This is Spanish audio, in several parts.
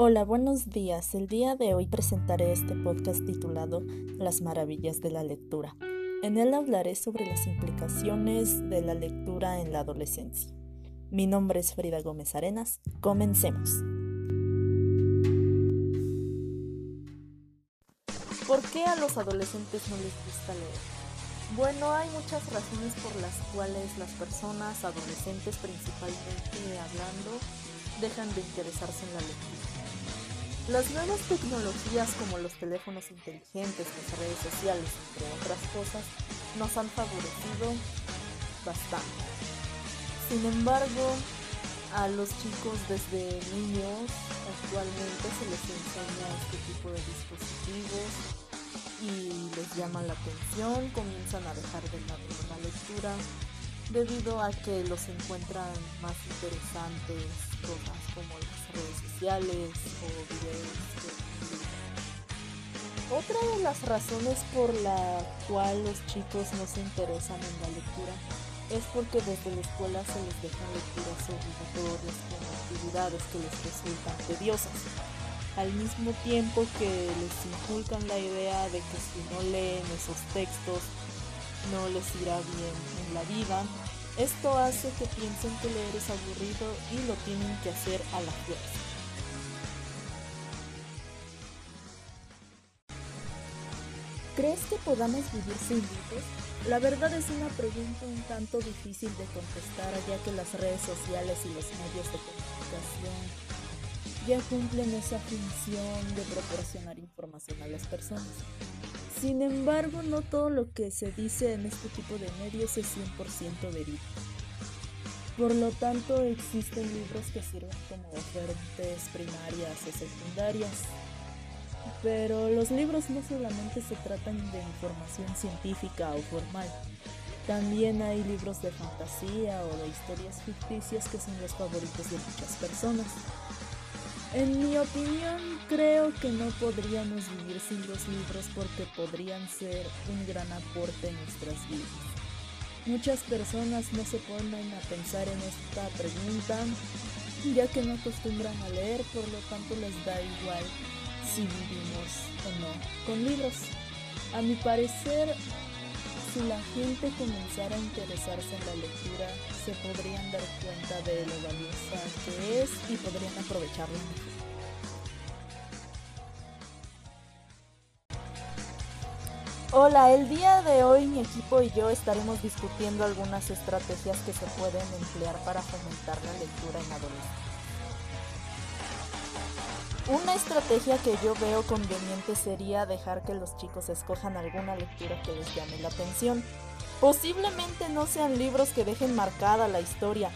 Hola, buenos días. El día de hoy presentaré este podcast titulado Las maravillas de la lectura. En él hablaré sobre las implicaciones de la lectura en la adolescencia. Mi nombre es Frida Gómez Arenas. Comencemos. ¿Por qué a los adolescentes no les gusta leer? Bueno, hay muchas razones por las cuales las personas, adolescentes principalmente hablando, dejan de interesarse en la lectura. Las nuevas tecnologías como los teléfonos inteligentes, las redes sociales, entre otras cosas, nos han favorecido bastante. Sin embargo, a los chicos desde niños actualmente se les enseña este tipo de dispositivos y les llama la atención, comienzan a dejar de lado la lectura debido a que los encuentran más interesantes cosas como las redes sociales o videos. Otra de las razones por la cual los chicos no se interesan en la lectura es porque desde la escuela se les dejan lecturas obligatorias con actividades que les resultan tediosas, al mismo tiempo que les inculcan la idea de que si no leen esos textos no les irá bien en la vida. Esto hace que piensen que leer es aburrido y lo tienen que hacer a la fuerza. ¿Crees que podamos vivir sin libros? La verdad es una pregunta un tanto difícil de contestar ya que las redes sociales y los medios de comunicación ya cumplen esa función de proporcionar información a las personas. Sin embargo, no todo lo que se dice en este tipo de medios es 100% verídico. Por lo tanto, existen libros que sirven como fuentes primarias o secundarias. Pero los libros no solamente se tratan de información científica o formal. También hay libros de fantasía o de historias ficticias que son los favoritos de muchas personas. En mi opinión, creo que no podríamos vivir sin los libros porque podrían ser un gran aporte en nuestras vidas. Muchas personas no se ponen a pensar en esta pregunta ya que no acostumbran a leer, por lo tanto les da igual si vivimos o no con libros. A mi parecer, si la gente comenzara a interesarse en la lectura, se podrían dar cuenta de lo valiosa que es y podrían aprovecharla Hola, el día de hoy mi equipo y yo estaremos discutiendo algunas estrategias que se pueden emplear para fomentar la lectura en adolescentes. Una estrategia que yo veo conveniente sería dejar que los chicos escojan alguna lectura que les llame la atención. Posiblemente no sean libros que dejen marcada la historia,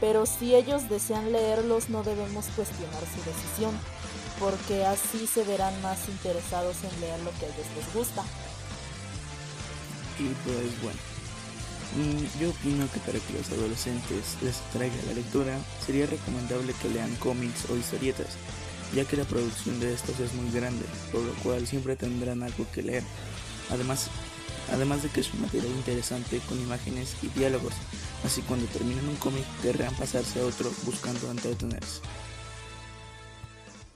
pero si ellos desean leerlos no debemos cuestionar su decisión, porque así se verán más interesados en leer lo que a ellos les gusta. Y pues bueno, mm, yo opino que para que los adolescentes les traiga la lectura sería recomendable que lean cómics o historietas ya que la producción de estos es muy grande, por lo cual siempre tendrán algo que leer. Además, además de que es un material interesante con imágenes y diálogos, así cuando terminen un cómic querrán pasarse a otro buscando entretenerse.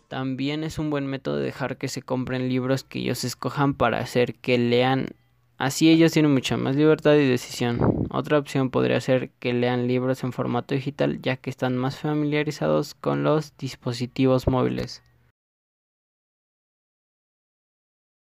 También es un buen método dejar que se compren libros que ellos escojan para hacer que lean Así ellos tienen mucha más libertad y decisión. Otra opción podría ser que lean libros en formato digital ya que están más familiarizados con los dispositivos móviles.